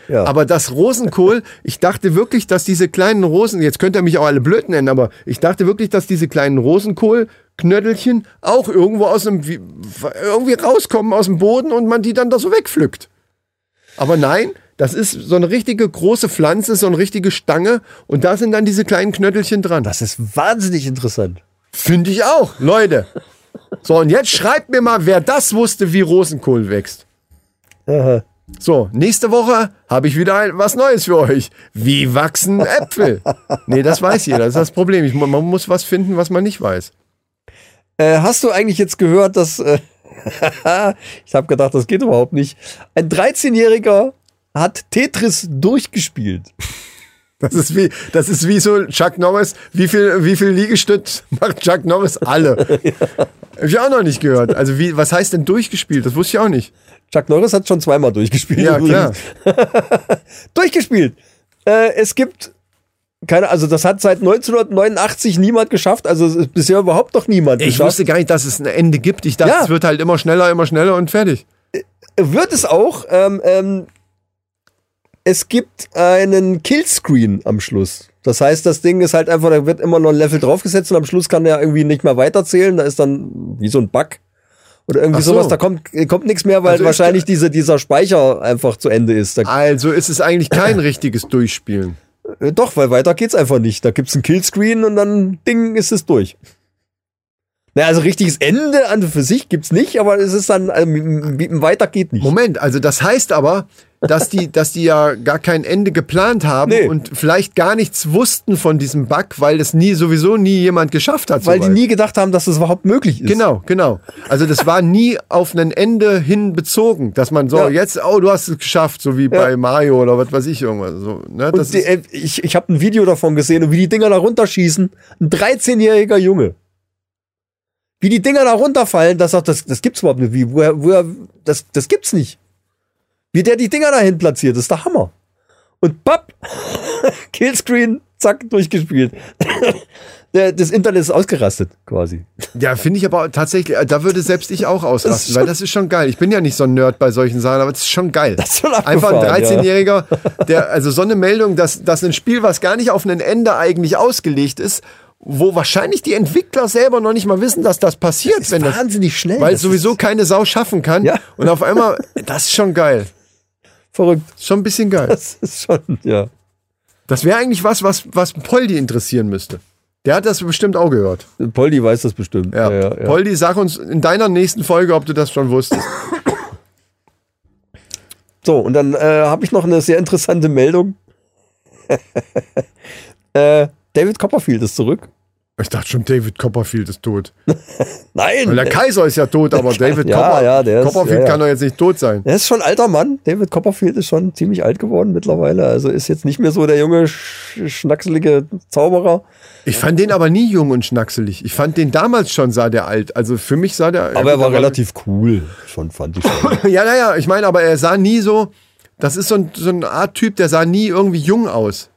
Ja. Aber das Rosenkohl, ich dachte wirklich, dass diese kleinen Rosen, jetzt könnt ihr mich auch alle blöd nennen, aber ich dachte wirklich, dass diese kleinen Rosenkohlknödelchen auch irgendwo aus dem, wie- irgendwie rauskommen aus dem Boden und man die dann da so wegpflückt. Aber nein, das ist so eine richtige große Pflanze, so eine richtige Stange und da sind dann diese kleinen Knödelchen dran. das ist wahnsinnig interessant. Finde ich auch, Leute. So, und jetzt schreibt mir mal, wer das wusste, wie Rosenkohl wächst. Aha. So, nächste Woche habe ich wieder ein, was Neues für euch. Wie wachsen Äpfel? Nee, das weiß jeder. Das ist das Problem. Ich, man muss was finden, was man nicht weiß. Äh, hast du eigentlich jetzt gehört, dass. Äh, ich habe gedacht, das geht überhaupt nicht. Ein 13-Jähriger hat Tetris durchgespielt. Das ist wie, das ist wie so Chuck Norris. Wie viel, wie viel Liegestütz macht Chuck Norris? Alle. Hab ich auch noch nicht gehört. Also wie, was heißt denn durchgespielt? Das wusste ich auch nicht. Chuck Norris hat schon zweimal durchgespielt. Ja, klar. durchgespielt. Äh, es gibt keine, also das hat seit 1989 niemand geschafft. Also bisher überhaupt noch niemand Ich geschafft. wusste gar nicht, dass es ein Ende gibt. Ich dachte, Ja. es wird halt immer schneller, immer schneller und fertig. Wird es auch. Ähm, ähm, es gibt einen Killscreen am Schluss. Das heißt, das Ding ist halt einfach, da wird immer noch ein Level draufgesetzt und am Schluss kann der irgendwie nicht mehr weiterzählen. Da ist dann wie so ein Bug. Oder irgendwie so. sowas, da kommt, kommt nichts mehr, weil Also wahrscheinlich diese, dieser Speicher einfach zu Ende ist. Da, Also ist es eigentlich kein richtiges Durchspielen. äh, doch, weil weiter geht's einfach nicht. Da gibt's einen Killscreen und dann Ding ist es durch. Na, also richtiges Ende an und für sich gibt's nicht, aber es ist dann, wie- weiter geht nicht. Moment, also das heißt aber, dass die, dass die ja gar kein Ende geplant haben Nee. und vielleicht gar nichts wussten von diesem Bug, weil das nie sowieso nie jemand geschafft hat. Weil die soweit. nie gedacht haben, dass das überhaupt möglich ist. Genau, genau. Also das war nie auf ein Ende hin bezogen, dass man so Ja. jetzt, oh, du hast es geschafft, so wie bei Mario oder was weiß ich irgendwas. So, ne? das die, ist, äh, ich ich habe ein Video davon gesehen und wie die Dinger da runterschießen. Ein 13-jähriger Junge. Wie die Dinger da runterfallen, das, sagt, das, das gibt's überhaupt nicht. Wie, woher, woher, das, das gibt's nicht. Wie der die Dinger dahin platziert, das ist der Hammer. Und papp, Killscreen, zack, durchgespielt. das Internet ist ausgerastet, quasi. ja, finde ich aber tatsächlich, da würde selbst ich auch Das ausrasten, weil das ist schon geil. Ich bin ja nicht so ein Nerd bei solchen Sachen, aber das ist schon geil. Das ist schon Einfach ein abgefahren, ja. 13-Jähriger, der, also so eine Meldung, dass, dass ein Spiel, was gar nicht auf ein Ende eigentlich ausgelegt ist, wo wahrscheinlich die Entwickler selber noch nicht mal wissen, dass das passiert, ist wenn das, wahnsinnig schnell. weil Das sowieso keine Sau schaffen kann. Ja. Und auf einmal, das ist schon geil. Verrückt. Schon ein bisschen geil. Das ist schon, ja. Das wäre eigentlich was, was, was Poldi interessieren müsste. Der hat das bestimmt auch gehört. Poldi weiß das bestimmt. Ja. ja, ja. Poldi, sag uns in deiner nächsten Folge, ob du das schon wusstest. So, und dann äh, habe ich noch eine sehr interessante Meldung. äh, David Copperfield ist zurück. Ich dachte schon, David Copperfield ist tot. Nein! Weil der Kaiser ist ja tot, aber David Ja, Copper, ja, der ist- Copperfield ja, ja. kann doch jetzt nicht tot sein. Er ist schon ein alter Mann. David Copperfield ist schon ziemlich alt geworden mittlerweile. Also ist jetzt nicht mehr so der junge, sch schnackselige Zauberer. Ich fand den aber nie jung und schnackselig. Ich fand den damals schon, sah der alt. Also für mich sah der. Aber er war relativ cool. Schon fand ich schon. Ja, naja, ich meine, aber er sah nie so. Das ist so, ein, so eine Art Typ, der sah nie irgendwie jung aus.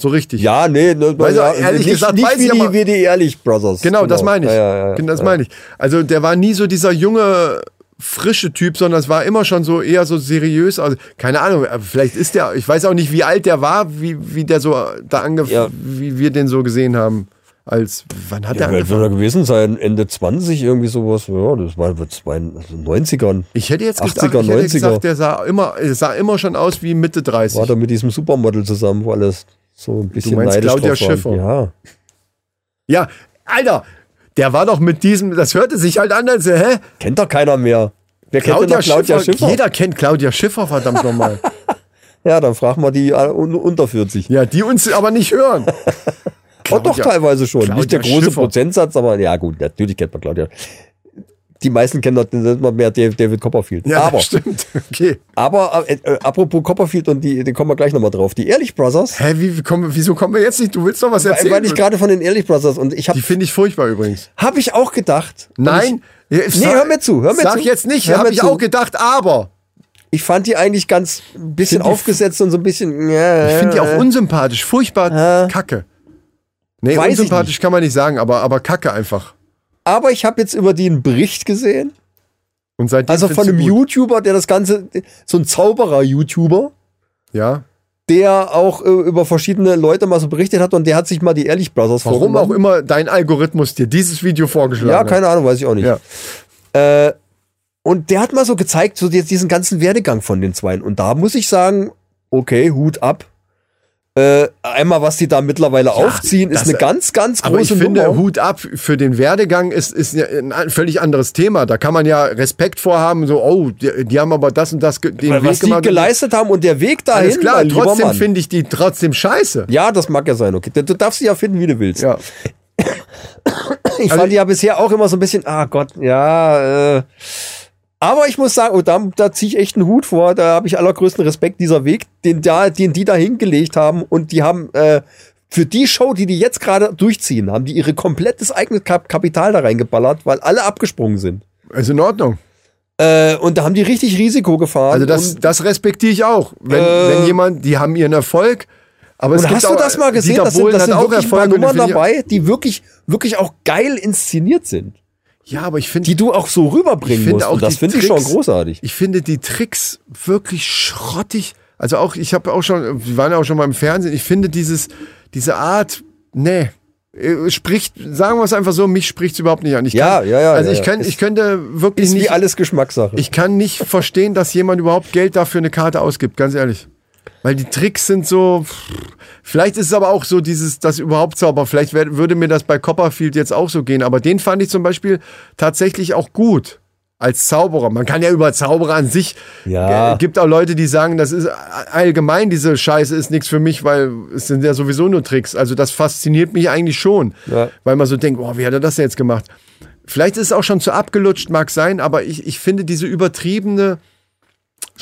So richtig. ja, nee, ne, Weiß ja, ich, ehrlich nicht, gesagt, nicht weiß wie, ich die, aber- wie die Ehrlich Brothers. Genau, das meine ich. Ja, ja, Genau, das meine ich. Also der war nie so dieser junge, frische Typ, sondern es war immer schon so eher so seriös. Also keine Ahnung, äh, vielleicht ist der, ich weiß auch nicht, wie alt der war, wie, wie der so da angefangen, wie wir den so gesehen haben. Als, wann hat Ja, wie alt wird angefangen? er gewesen sein? Ende 20, irgendwie sowas. Ja, das war wird zwei, also 90ern. Ich hätte jetzt gesagt, 80er, ich hätte 90er. gesagt, der sah immer, er sah immer schon aus wie Mitte 30. War da mit diesem Supermodel zusammen, wo alles so ein bisschen meinst neidisch Claudia. Schiffer? Ja. Ja, Alter, der war doch mit diesem, das hörte sich halt an, als, hä? Kennt doch keiner mehr. Wer kennt Claudia, noch Claudia Schiffer, Schiffer? Jeder kennt Claudia Schiffer, verdammt nochmal. Ja, dann fragen wir die äh, un unter 40. Ja, die uns aber nicht hören. Oh, doch Claudia- teilweise schon. Claudia Nicht der große Schiffer. Prozentsatz, aber ja gut, natürlich kennt man Claudia. Die meisten kennen doch immer mehr David David Copperfield. Ja, aber, stimmt. Okay. aber äh, äh, apropos Copperfield und die, den kommen wir gleich nochmal drauf. Die Ehrlich Brothers, Hä, wie, wie kommen, wieso kommen wir jetzt nicht? Du willst doch was weil, erzählen. weil ich gerade von den Ehrlich Brothers und ich habe die finde ich furchtbar übrigens. hab ich auch gedacht. Nein. Ja, Nee, hör mir zu, hör mir Sag zu. jetzt nicht, habe ich zu. auch gedacht, aber. Ich, ich fand die eigentlich ganz ein bisschen die- aufgesetzt und so ein bisschen. Ja, Ich finde die auch unsympathisch, furchtbar kacke. Nee, ich unsympathisch nicht. kann man nicht sagen, aber, aber kacke einfach. Aber ich habe jetzt über die einen Bericht gesehen. Und seitdem Also von einem. YouTuber, der das Ganze, so ein Zauberer-YouTuber, Ja. der auch äh, über verschiedene Leute mal so berichtet hat und der hat sich mal die Ehrlich Brothers Warum auch immer dein Algorithmus dir dieses Video vorgeschlagen Ja, hat. keine Ahnung, weiß ich auch nicht. Ja. Äh, und der hat mal so gezeigt, so jetzt diesen ganzen Werdegang von den Zweien. Und da muss ich sagen, okay, Hut ab. Äh, einmal, was die da mittlerweile aufziehen, ist eine ganz, ganz Aber ich große finde, Nummer. Hut ab für den Werdegang ist, ist ja ein völlig anderes Thema. Da kann man ja Respekt vorhaben, so, oh, die, die haben aber das und das, den Weil Weg was die gemacht. geleistet haben und der Weg dahin, Alles klar, trotzdem finde ich die trotzdem scheiße. Ja, das mag ja sein, okay. Du, du darfst sie ja finden, wie du willst. Ja. Ich Also fand die ja bisher auch immer so ein bisschen, ah Gott, ja, äh. Aber ich muss sagen, und da, da ziehe ich echt einen Hut vor, da habe ich allergrößten Respekt, dieser Weg, den, da, den die da hingelegt haben und die haben äh, für die Show, die die jetzt gerade durchziehen, haben die ihre komplettes eigenes Kap Kapital da reingeballert, weil alle abgesprungen sind. Ist in Ordnung. Äh, und da haben die richtig Risiko gefahren. Also das, das respektiere ich auch. Wenn, Äh, wenn jemand, die haben ihren Erfolg, aber es und hast auch, du das mal gesehen? Dieter Das sind, das sind auch wirklich ein paar Erfolg. und den Nummern dabei, die wirklich, wirklich auch geil inszeniert sind. Ja, aber ich finde, Die du auch so rüberbringen musst. auch das die finde ich schon großartig. ich finde die Tricks wirklich schrottig. Also auch, ich habe auch schon, wir waren ja auch schon mal im Fernsehen, ich finde dieses, diese Art, nee, äh, spricht, sagen wir es einfach so, mich spricht es überhaupt nicht an. Ich Ja, kann, ja, ja, Also ja, ich, kann, Ist- ich könnte wirklich Ist nicht, wie alles Geschmackssache. ich kann nicht verstehen, dass jemand überhaupt Geld dafür eine Karte ausgibt, ganz ehrlich. Weil die Tricks sind so, vielleicht ist es aber auch so dieses, das überhaupt Zauber. Vielleicht wär, würde mir das bei Copperfield jetzt auch so gehen. Aber den fand ich zum Beispiel tatsächlich auch gut. Als Zauberer. Man kann ja über Zauberer an sich. Ja. Äh, gibt auch Leute, die sagen, das ist allgemein, diese Scheiße ist nichts für mich, weil es sind ja sowieso nur Tricks. Also das fasziniert mich eigentlich schon. Ja. Weil man so denkt, oh, wie hat er das denn jetzt gemacht? Vielleicht ist es auch schon zu abgelutscht, mag sein, aber ich, ich finde diese übertriebene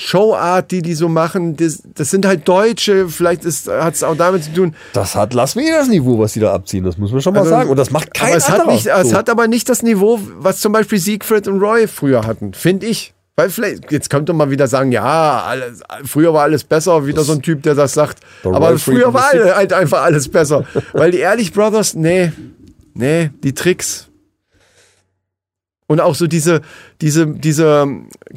Showart, die die so machen, das, das sind halt Deutsche, vielleicht hat es auch damit zu tun. Das hat Las Vegas Niveau, was die da abziehen, das muss man schon mal Also, sagen. Und das macht kein aber es hat, nicht, es so. hat aber nicht das Niveau, was zum Beispiel Siegfried und Roy früher hatten, finde ich. Weil vielleicht, jetzt könnte man wieder sagen, ja, alles, früher war alles besser, wieder so ein Typ, der das sagt. Aber früher war halt einfach alles besser. Weil die Ehrlich Brothers, nee, nee, die Tricks. Und auch so diese, diese, diese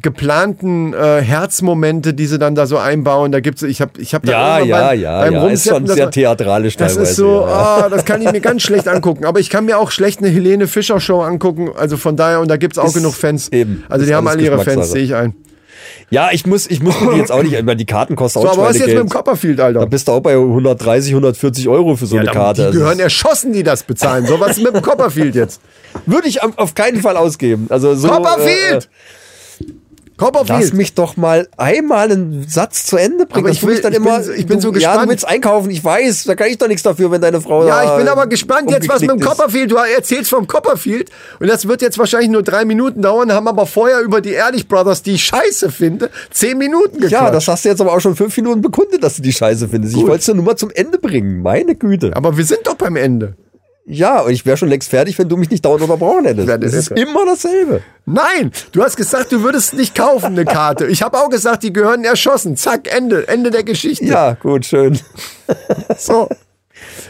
geplanten äh, Herzmomente, die sie dann da so einbauen. Da gibt's, ich habe, ich habe da Ja, beim, ja, beim ja. Ist schon das sehr theatralisch Das teilweise. ist so, ja. ah, das kann ich mir ganz schlecht angucken. Aber ich kann mir auch schlecht eine Helene Fischer Show angucken. Also von daher, und da gibt's auch Ist genug Fans. eben. Also die haben alle ihre Fans, sehe ich ein. Ja, ich muss, ich muss mir die jetzt auch nicht, weil die Karten kosten So, auch aber was ist jetzt mit dem. Copperfield, Da Alter? bist du auch bei 130, 140 Euro für so eine Ja, Karte. Die Also gehören erschossen, die das bezahlen. So was ist mit dem Copperfield jetzt. Würde ich auf auf keinen Fall ausgeben. Also so, Copperfield! Äh, Copperfield! lass mich doch mal einmal einen Satz zu Ende bringen. Aber ich will- mich dann ich bin immer, so- ich bin du, so Ja, gespannt. du willst einkaufen, ich weiß, da kann ich doch nichts dafür, wenn deine Frau Ja, ich bin aber gespannt jetzt, was mit dem ist. Copperfield. Du erzählst vom Copperfield und das wird jetzt wahrscheinlich nur drei Minuten dauern, haben aber vorher über die Ehrlich Brothers, die ich scheiße finde, zehn Minuten gequatscht. Ja, das hast du jetzt aber auch schon fünf Minuten bekundet, dass du die Scheiße findest. Ich Gut. wollte es nur mal zum Ende bringen. Meine Güte. aber wir sind doch beim Ende. Ja, und ich wäre schon längst fertig, wenn du mich nicht dauernd unterbrochen hättest. Das ist immer dasselbe. Nein, du hast gesagt, du würdest nicht kaufen, eine Karte. Ich habe auch gesagt, die gehören erschossen. Zack, Ende. Ende der Geschichte. Ja, gut, schön. So.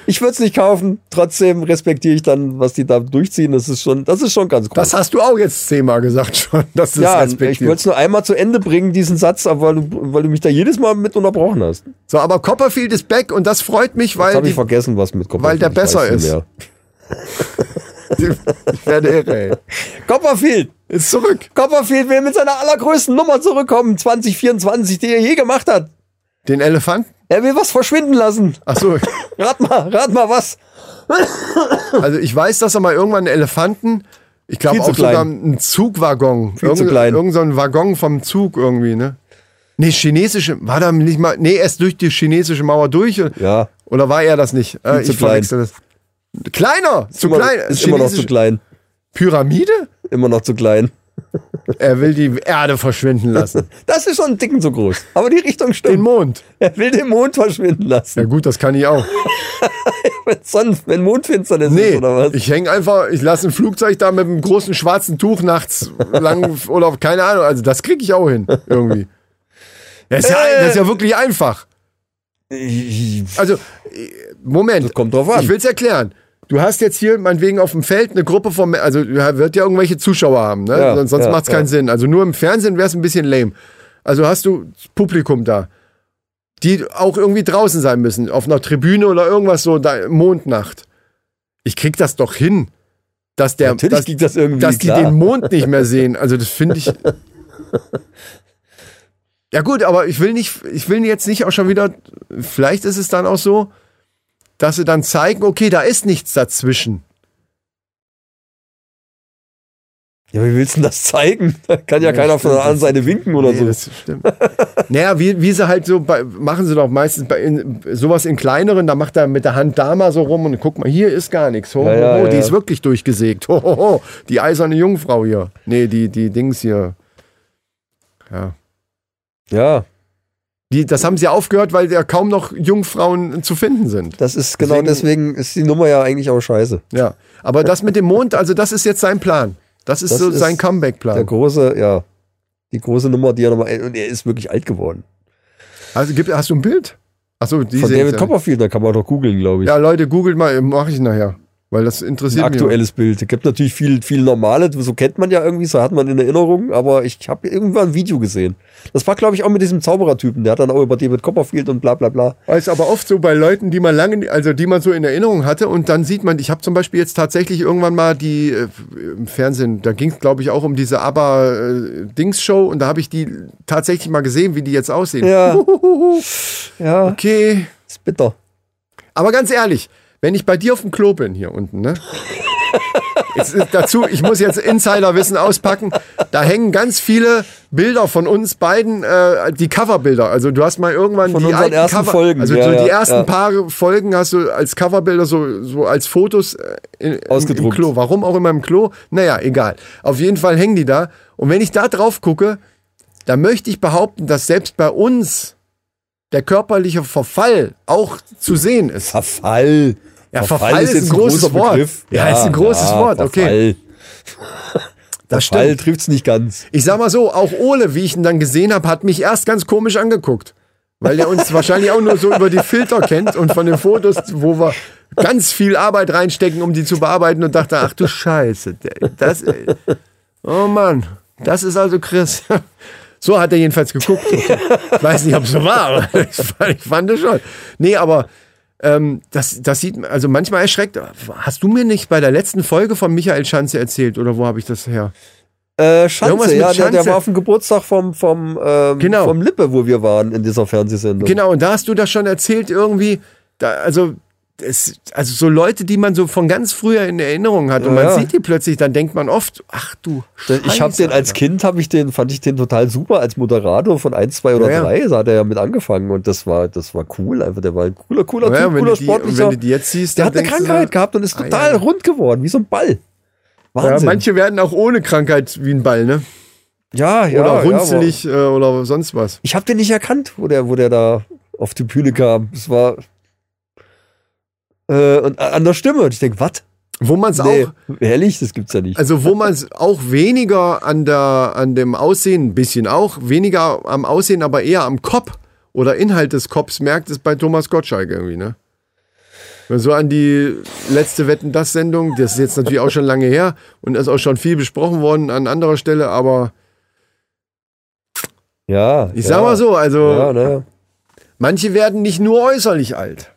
Ich würde es nicht kaufen. Trotzdem respektiere ich dann, was die da durchziehen. Das ist schon, das ist schon ganz cool. Das hast du auch jetzt zehnmal gesagt schon, dass du ja, das ich wollte es nur einmal zu Ende bringen, diesen Satz, aber weil du, weil du mich da jedes Mal mit unterbrochen hast. So, aber Copperfield ist back und das freut mich, Jetzt weil habe ich vergessen, was mit Copperfield weil der besser ist. ich werde irre. Ey. Copperfield! Ist zurück. Copperfield will mit seiner allergrößten Nummer zurückkommen, 2024, die er je gemacht hat. Den Elefant? Er will was verschwinden lassen. Ach so. Rat mal, rat mal was. Also ich weiß, dass er mal irgendwann einen Elefanten, ich glaube auch klein. sogar einen Zugwaggon, Viel zu klein. irgend so ein Waggon vom Zug irgendwie, ne? Nee, chinesische, war da nicht mal, nee, erst durch die chinesische Mauer durch. Ja. Oder war er das nicht? Äh, ich verwechsel das. Kleiner, zu immer, klein. Ist immer noch zu klein. Pyramide? Immer noch zu klein. Er will die Erde verschwinden lassen. Das ist schon ein Dicken zu groß. Aber die Richtung Den stimmt. Mond. Er will den Mond verschwinden Ja lassen. gut, das kann ich auch. Wenn Sonnen, wenn Mondfinsternis Nee, ist oder was. ich hänge einfach, ich lasse ein Flugzeug da mit einem großen schwarzen Tuch nachts lang oder keine Ahnung. Also das kriege ich auch hin irgendwie. Das ist, ja, Äh. das ist ja wirklich einfach. Also, äh, Moment. Das kommt drauf an. Ich will es erklären. Du hast jetzt hier meinetwegen auf dem Feld eine Gruppe von, also wird ja irgendwelche Zuschauer haben, ne? Ja, sonst sonst ja, macht es keinen ja. Sinn. Also nur im Fernsehen wäre es ein bisschen lame. Also hast du Publikum da, die auch irgendwie draußen sein müssen, auf einer Tribüne oder irgendwas so, da, Mondnacht. Ich krieg das doch hin, dass der, Natürlich dass, das irgendwie, dass die klar. den Mond nicht mehr sehen. Also das finde ich. Ja gut, aber ich will nicht, ich will jetzt nicht auch schon wieder. Vielleicht ist es dann auch so, dass sie dann zeigen, okay, da ist nichts dazwischen. Ja, wie willst du denn das zeigen? Da kann ja, keiner von der anderen Seite winken oder Nee, so. das stimmt. naja, wie, wie sie halt so, bei, machen sie doch meistens bei in, sowas in kleineren, da macht er mit der Hand da mal so rum und guck mal, hier ist gar nichts. Ho, Ja, ho, ja, ho, ja, die ja. ist wirklich durchgesägt. Ho, ho, ho. Die eiserne Jungfrau hier. Nee, die, die Dings hier. Ja. Ja, Die, das haben sie aufgehört, weil ja kaum noch Jungfrauen zu finden sind. das ist genau Deswegen- deswegen ist die Nummer ja eigentlich auch scheiße. Ja. Aber das mit dem Mond, also das ist jetzt sein Plan. Das ist Das so ist sein Der Comeback-Plan. große, ja, die große Nummer, die er nochmal, und er ist wirklich alt geworden. Also gibt, hast du ein Bild? Achso, die Von David. Copperfield, da kann man doch googeln, glaube ich. Ja, Leute, googelt mal, mache ich nachher. Weil das ein interessiert mich. aktuelles Bild. Es gibt natürlich viel, viel normale, so kennt man ja irgendwie, so hat man in Erinnerung, aber ich habe irgendwann ein Video gesehen. Das war, glaube ich, auch mit diesem Zauberertypen, der hat dann auch über David Copperfield und bla bla bla. Ist aber oft so bei Leuten, die man lange, also die man so in Erinnerung hatte und dann sieht man, ich habe zum Beispiel jetzt tatsächlich irgendwann mal die äh, im Fernsehen, da ging es glaube ich auch um diese ABBA-Dings-Show und da habe ich die tatsächlich mal gesehen, wie die jetzt aussehen. Ja. Ja, Okay, ist bitter. aber ganz ehrlich, wenn ich bei dir auf dem Klo bin hier unten, ne? Dazu, ich muss jetzt Insiderwissen auspacken. Da hängen ganz viele Bilder von uns beiden, äh, die Coverbilder. Also du hast mal irgendwann Von die alten ersten Cover, Folgen, also ja, so die ja, ersten ja. paar Folgen hast du als Coverbilder so, so als Fotos äh, in, im, im Ausgedruckt. Klo. Warum auch immer im Klo? Naja, egal. Auf jeden Fall hängen die da. Und wenn ich da drauf gucke, dann möchte ich behaupten, dass selbst bei uns der körperliche Verfall auch zu sehen ist. Verfall. Ja, Verfall ist ein jetzt großes Wort. Begriff. Ja, ist ein großes Wort, okay. Verfall. Das Verfall stimmt. trifft's nicht ganz. Ich sag mal so, auch Ole, wie ich ihn dann gesehen habe, hat mich erst ganz komisch angeguckt. Weil er uns wahrscheinlich auch nur so über die Filter kennt und von den Fotos, wo wir ganz viel Arbeit reinstecken, um die zu bearbeiten und dachte, ach du Scheiße, das, Oh Mann, das ist also Chris. So hat er jedenfalls geguckt. Ich weiß nicht, ob es so war, aber ich fand, ich fand es schon. Nee, aber ähm, das, das sieht, also manchmal erschreckt. Hast du mir nicht bei der letzten Folge von Michael Schanze erzählt oder wo habe ich das her? Äh, Schanze, ja, der, der Schanze. war auf dem Geburtstag vom, vom, ähm, Genau. vom Lippe, wo wir waren in dieser Fernsehsendung. Genau, und da hast du das schon erzählt irgendwie. Da, also, es, also so Leute, die man so von ganz früher in Erinnerung hat und Ja, man ja. sieht die plötzlich, dann denkt man oft, ach du Ich habe Scheiße, den als Alter. Kind habe ich den fand ich den total super als Moderator von 1, 2 oder Ja, ja. 3, da hat er ja mit angefangen und das war das war cool, einfach der war ein cooler cooler Ja, Typ, cooler du sportlicher. wenn du die jetzt siehst, der hat eine du Krankheit so, gehabt und ist ah, total ja. rund geworden, wie so ein Ball. Ja, Wahnsinn. manche werden auch ohne Krankheit wie ein Ball, ne? ja, ja, Oder ja, runzelig äh, oder sonst was. Ich habe den nicht erkannt, wo der, wo der da auf die Bühne kam. Es war äh, und an der Stimme. Und ich denke, was? Wo man es Nee, auch, ehrlich, das gibt's ja nicht. also wo man es auch weniger an der, an dem Aussehen, ein bisschen auch, weniger am Aussehen, aber eher am Kopf oder Inhalt des Kopfs merkt, ist bei Thomas Gottschalk irgendwie, ne? Wenn So an die letzte Wetten das Sendung, das ist jetzt natürlich auch schon lange her und ist auch schon viel besprochen worden an anderer Stelle, aber ja, ich ja, sag mal so, also Ja, ne? manche werden nicht nur äußerlich alt.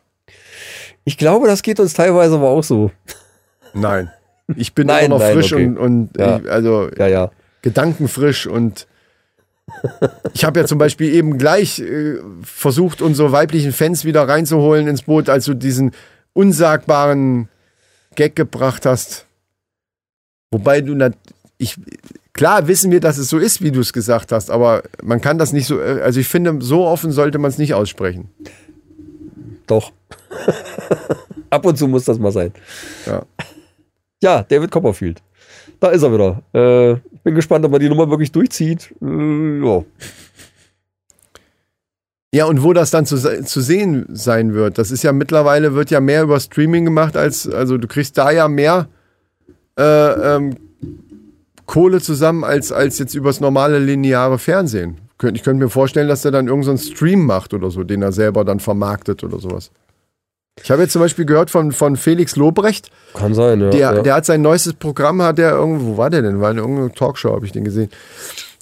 Ich glaube, das geht uns teilweise aber auch so. Nein. Ich bin Nein, immer noch nein, frisch okay. und, und Ja. ich, also Ja, ja. gedankenfrisch und ich habe ja zum Beispiel eben gleich äh, versucht, unsere weiblichen Fans wieder reinzuholen ins Boot, als du diesen unsagbaren Gag gebracht hast. Wobei du nat ich klar wissen wir, dass es so ist, wie du es gesagt hast, aber man kann das nicht so, äh, also ich finde, so offen sollte man es nicht aussprechen. Doch. Ab und zu muss das mal sein. Ja. Ja, David Copperfield. Da ist er wieder. Äh, ich bin gespannt, ob er die Nummer wirklich durchzieht. Äh, ja. Ja, und wo das dann zu, zu sehen sein wird, das ist ja mittlerweile, wird ja mehr über Streaming gemacht, als, also du kriegst da ja mehr äh, ähm, Kohle zusammen, als, als jetzt übers normale lineare Fernsehen. Ich könnte mir vorstellen, dass er dann irgendeinen Stream macht oder so, den er selber dann vermarktet oder sowas. Ich habe jetzt zum Beispiel gehört von, von Felix Lobrecht, Kann sein, ja. der, ja. der hat sein neuestes Programm, hat er irgendwo, wo war der denn? War in irgendeiner Talkshow, habe ich den gesehen.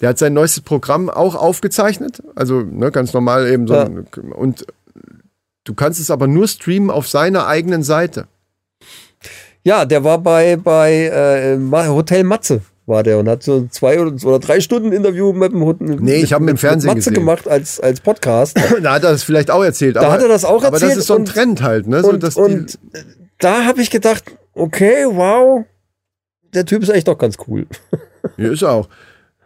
Der hat sein neuestes Programm auch aufgezeichnet. Also ne, ganz normal eben so. Ja. ein- Und du kannst es aber nur streamen auf seiner eigenen Seite. Ja, der war bei, bei äh, Hotel Matze war der und hat so zwei oder, drei Stunden Interview mit dem Hut- Nee, ich hab ihn im mit- Fernsehen mit Matze gesehen. gemacht als, als Podcast. da hat er das vielleicht auch erzählt. Da aber, hat er das auch Aber das erzählt ist so ein und- Trend halt. Ne? So, und und da habe ich gedacht, okay, wow, der Typ ist echt doch ganz cool. Ja, ist er auch.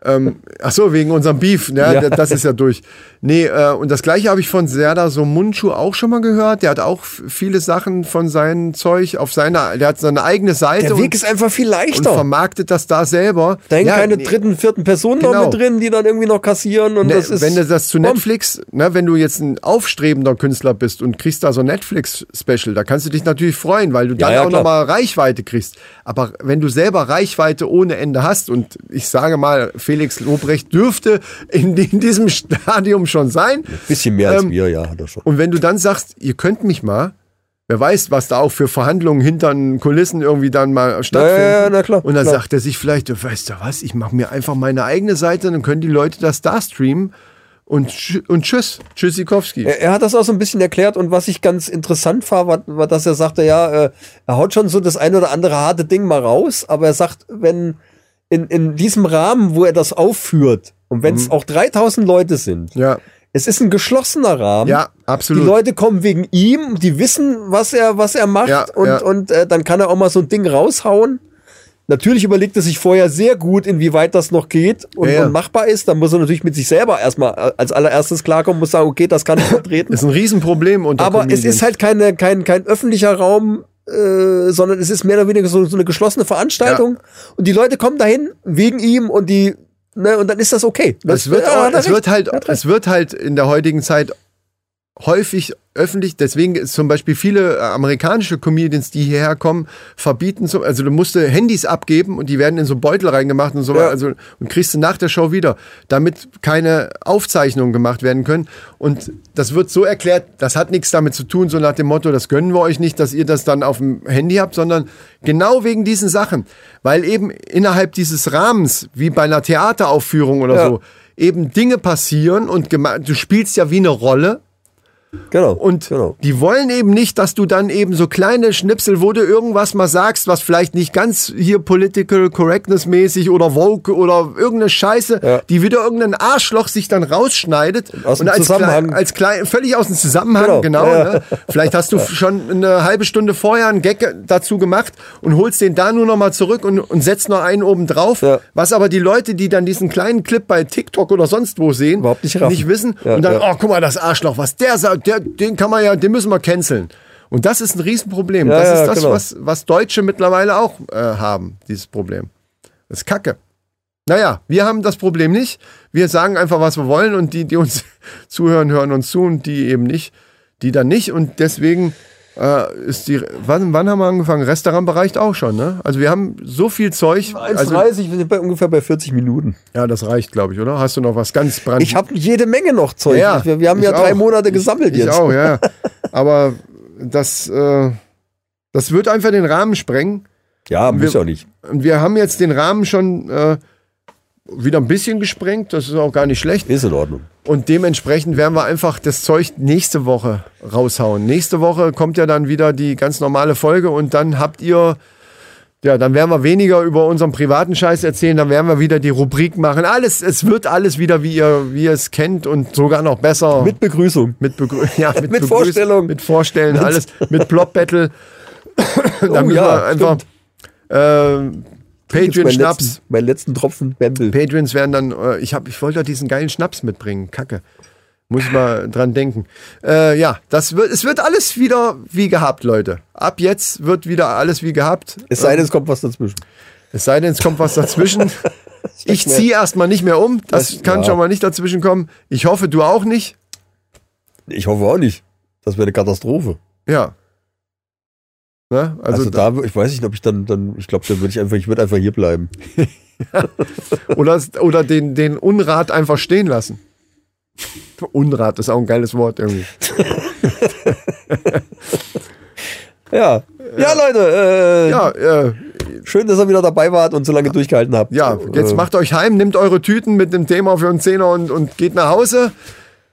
Ähm, ach so, wegen unserem Beef, ne? Ja. das ist ja durch. Nee, äh, und das gleiche habe ich von Serdar so Mundschuh auch schon mal gehört. Der hat auch viele Sachen von seinem Zeug auf seiner, der hat seine eigene Seite Der und, Weg ist einfach viel und leichter. vermarktet das da selber. Da hängen Ja, keine dritten, vierten Personen Genau. noch mit drin, die dann irgendwie noch kassieren und Ne, das ist. wenn du das zu. Netflix, ne, wenn du jetzt ein aufstrebender Künstler bist und kriegst da so ein Netflix-Special, da kannst du dich natürlich freuen, weil du dann ja, auch klar. nochmal Reichweite kriegst. Aber wenn du selber Reichweite ohne Ende hast, und ich sage mal, Felix Lobrecht dürfte in, in diesem Stadium schon sein, Bisschen mehr als Ähm, wir, ja, hat er schon. und wenn du dann sagst, ihr könnt mich mal, wer weiß, was da auch für Verhandlungen hinter den Kulissen irgendwie dann mal stattfinden. Ja, ja, na klar, Und dann klar. sagt er sich vielleicht, weißt du was, ich mache mir einfach meine eigene Seite, dann können die Leute das da streamen und, und tschüss, tschüssikowski. Er, er hat das auch so ein bisschen erklärt und was ich ganz interessant war, war, war dass er sagte, ja, äh, er haut schon so das ein oder andere harte Ding mal raus, aber er sagt, wenn in, in diesem Rahmen, wo er das aufführt und wenn Mhm. es auch 3000 Leute sind, Ja, es ist ein geschlossener Rahmen. ja, Die absolut. Leute kommen wegen ihm, die wissen, was er, was er macht Ja, und, ja. und äh, dann kann er auch mal so ein Ding raushauen. Natürlich überlegt er sich vorher sehr gut, inwieweit das noch geht und, Ja, und machbar ist. Dann muss er natürlich mit sich selber erstmal äh, als allererstes klarkommen, muss sagen, okay, das kann ich vertreten. ist ein Riesenproblem unter Aber es Comedians. ist halt keine, kein, kein öffentlicher Raum, äh, sondern es ist mehr oder weniger so, so eine geschlossene Veranstaltung. Und die Leute kommen dahin wegen ihm und die, ne, und dann ist das okay. Das, es wird, ja, auch, es recht. wird halt, es wird halt in der heutigen Zeit häufig öffentlich, deswegen ist zum Beispiel viele äh, amerikanische Comedians, die hierher kommen, verbieten, so, also du musst Handys abgeben und die werden in so Beutel reingemacht und so Ja. also und kriegst du nach der Show wieder, damit keine Aufzeichnungen gemacht werden können. Und das wird so erklärt, das hat nichts damit zu tun, so nach dem Motto, das gönnen wir euch nicht, dass ihr das dann auf dem Handy habt, sondern genau wegen diesen Sachen. Weil eben innerhalb dieses Rahmens, wie bei einer Theateraufführung oder Ja. so, eben Dinge passieren und du spielst ja wie eine Rolle. Genau. Und genau. die wollen eben nicht, dass du dann eben so kleine Schnipsel, wo du irgendwas mal sagst, was vielleicht nicht ganz hier political correctness mäßig oder woke oder irgendeine Scheiße, Ja. die wieder irgendein Arschloch sich dann rausschneidet Aus dem als Zusammenhang. Als klein, völlig aus dem Zusammenhang, Genau. genau. Ja. Ne? Vielleicht hast du schon eine halbe Stunde vorher einen Gag dazu gemacht und holst den da nur noch mal zurück und, und setzt noch einen oben drauf, Ja. was aber die Leute, die dann diesen kleinen Clip bei TikTok oder sonst wo sehen, Überhaupt nicht raffen. nicht wissen Ja, und dann, ja. oh, guck mal, das Arschloch, was der sagt, der, den kann man ja, den müssen wir canceln. Und das ist ein Riesenproblem. Ja, das ist das, genau. was, was Deutsche mittlerweile auch äh, haben, dieses Problem. Das ist Kacke. Naja, wir haben das Problem nicht. Wir sagen einfach, was wir wollen und die, die uns zuhören, hören uns zu und die eben nicht, die dann nicht. Und deswegen äh, ist die, wann, wann haben wir angefangen? Restaurantbereich auch schon, ne? Also wir haben so viel Zeug. Also, 1,30, wir sind bei ungefähr bei 40 Minuten. ja, das reicht, glaube ich, oder? Hast du noch was ganz brand? Ich habe jede Menge noch Zeug. Ja, wir, wir haben ich ja drei auch. Monate gesammelt ich jetzt. auch, ja. Aber das, äh, das wird einfach den Rahmen sprengen. Ja, muss Wir- ja nicht. Und wir haben jetzt den Rahmen schon äh, wieder ein bisschen gesprengt. Das ist auch gar nicht schlecht. Ist in Ordnung. Und dementsprechend werden wir einfach das Zeug nächste Woche raushauen. Nächste Woche kommt ja dann wieder die ganz normale Folge und dann habt ihr, ja, dann werden wir weniger über unseren privaten Scheiß erzählen, dann werden wir wieder die Rubrik machen. Alles, es wird alles wieder, wie ihr, wie ihr es kennt und sogar noch besser. Mit Begrüßung. Mit, Begrü ja, mit, Mit Vorstellung. Mit Vorstellen, alles. Mit Plot-Battle. da müssen wir einfach äh, Jetzt mein Patreon-Schnaps. letzten- Meinen letzten Tropfen Bembel. Patreons werden dann, äh, ich, hab, ich wollte doch diesen geilen Schnaps mitbringen. Kacke. Muss ich mal dran denken. Äh, ja, das wird, es wird alles wieder wie gehabt, Leute. Ab jetzt wird wieder alles wie gehabt. Es sei denn, es kommt was dazwischen. Es sei denn, es kommt was dazwischen. ich ziehe erstmal nicht mehr um. Das, Das- kann ja. schon mal nicht dazwischen kommen. Ich hoffe, du auch nicht. Ich hoffe auch nicht. Das wäre eine Katastrophe. Ja. Ne? Also, Also, da, ich weiß nicht, ob ich dann, dann ich glaube, dann würde ich einfach, ich würde einfach hier bleiben. oder oder den, den Unrat einfach stehen lassen. Unrat ist auch ein geiles Wort irgendwie. Ja. Ja, Leute, äh, Ja, äh, schön, dass ihr wieder dabei wart und so lange durchgehalten habt. Ja, jetzt äh, macht euch heim, nehmt eure Tüten mit dem Thema für einen Zehner und, und geht nach Hause.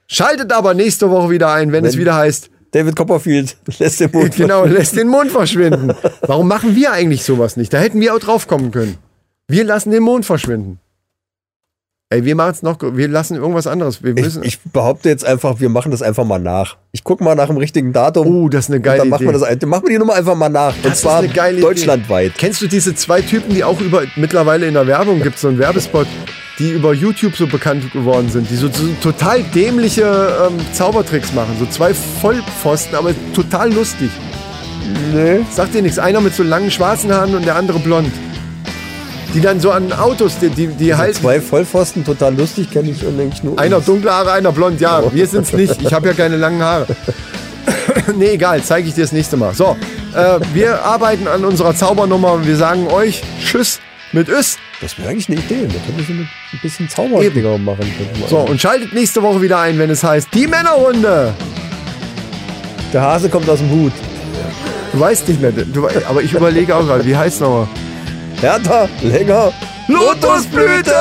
Schaltet aber nächste Woche wieder ein, wenn, es Wenn- wieder heißt, David Copperfield lässt den Mund. genau, lässt den Mond verschwinden. Warum machen wir eigentlich sowas nicht? Da hätten wir auch drauf kommen können. Wir lassen den Mond verschwinden. Ey, wir machen es noch, wir lassen irgendwas anderes. Wir Ich, müssen. ich behaupte jetzt einfach, wir machen das einfach mal nach. Ich gucke mal nach dem richtigen Datum. oh, das ist eine und geile dann machen Idee. wir das ein- dann machen wir die Nummer einfach mal nach. und Das ist zwar eine geile Idee. deutschlandweit. Kennst du diese zwei Typen, die auch über mittlerweile in der Werbung gibt so einen Werbespot, die über YouTube so bekannt geworden sind, die so, so total dämliche ähm, Zaubertricks machen, so zwei Vollpfosten, aber total lustig. Nee. Sagt dir nichts, einer mit so langen schwarzen Haaren und der andere blond. Die dann so an Autos, die, die, die halten. Zwei Vollpfosten, total lustig, kenne ich eigentlich nur. Einer dunkle Haare, einer blond. Ja, wir sind's nicht. Ich habe ja keine langen Haare. nee, egal, zeige ich dir das nächste Mal. So, äh, wir arbeiten an unserer Zaubernummer und wir sagen euch Tschüss mit Öss. Das wäre eigentlich eine Idee. Da könnte ich so mit ein bisschen Zauberdinger machen. So, und schaltet nächste Woche wieder ein, wenn es heißt Die Männerrunde. Der Hase kommt aus dem Hut. Du weißt nicht mehr, du, aber ich überlege auch gerade, wie heißt nochmal? Härter, länger. Lotusblüte!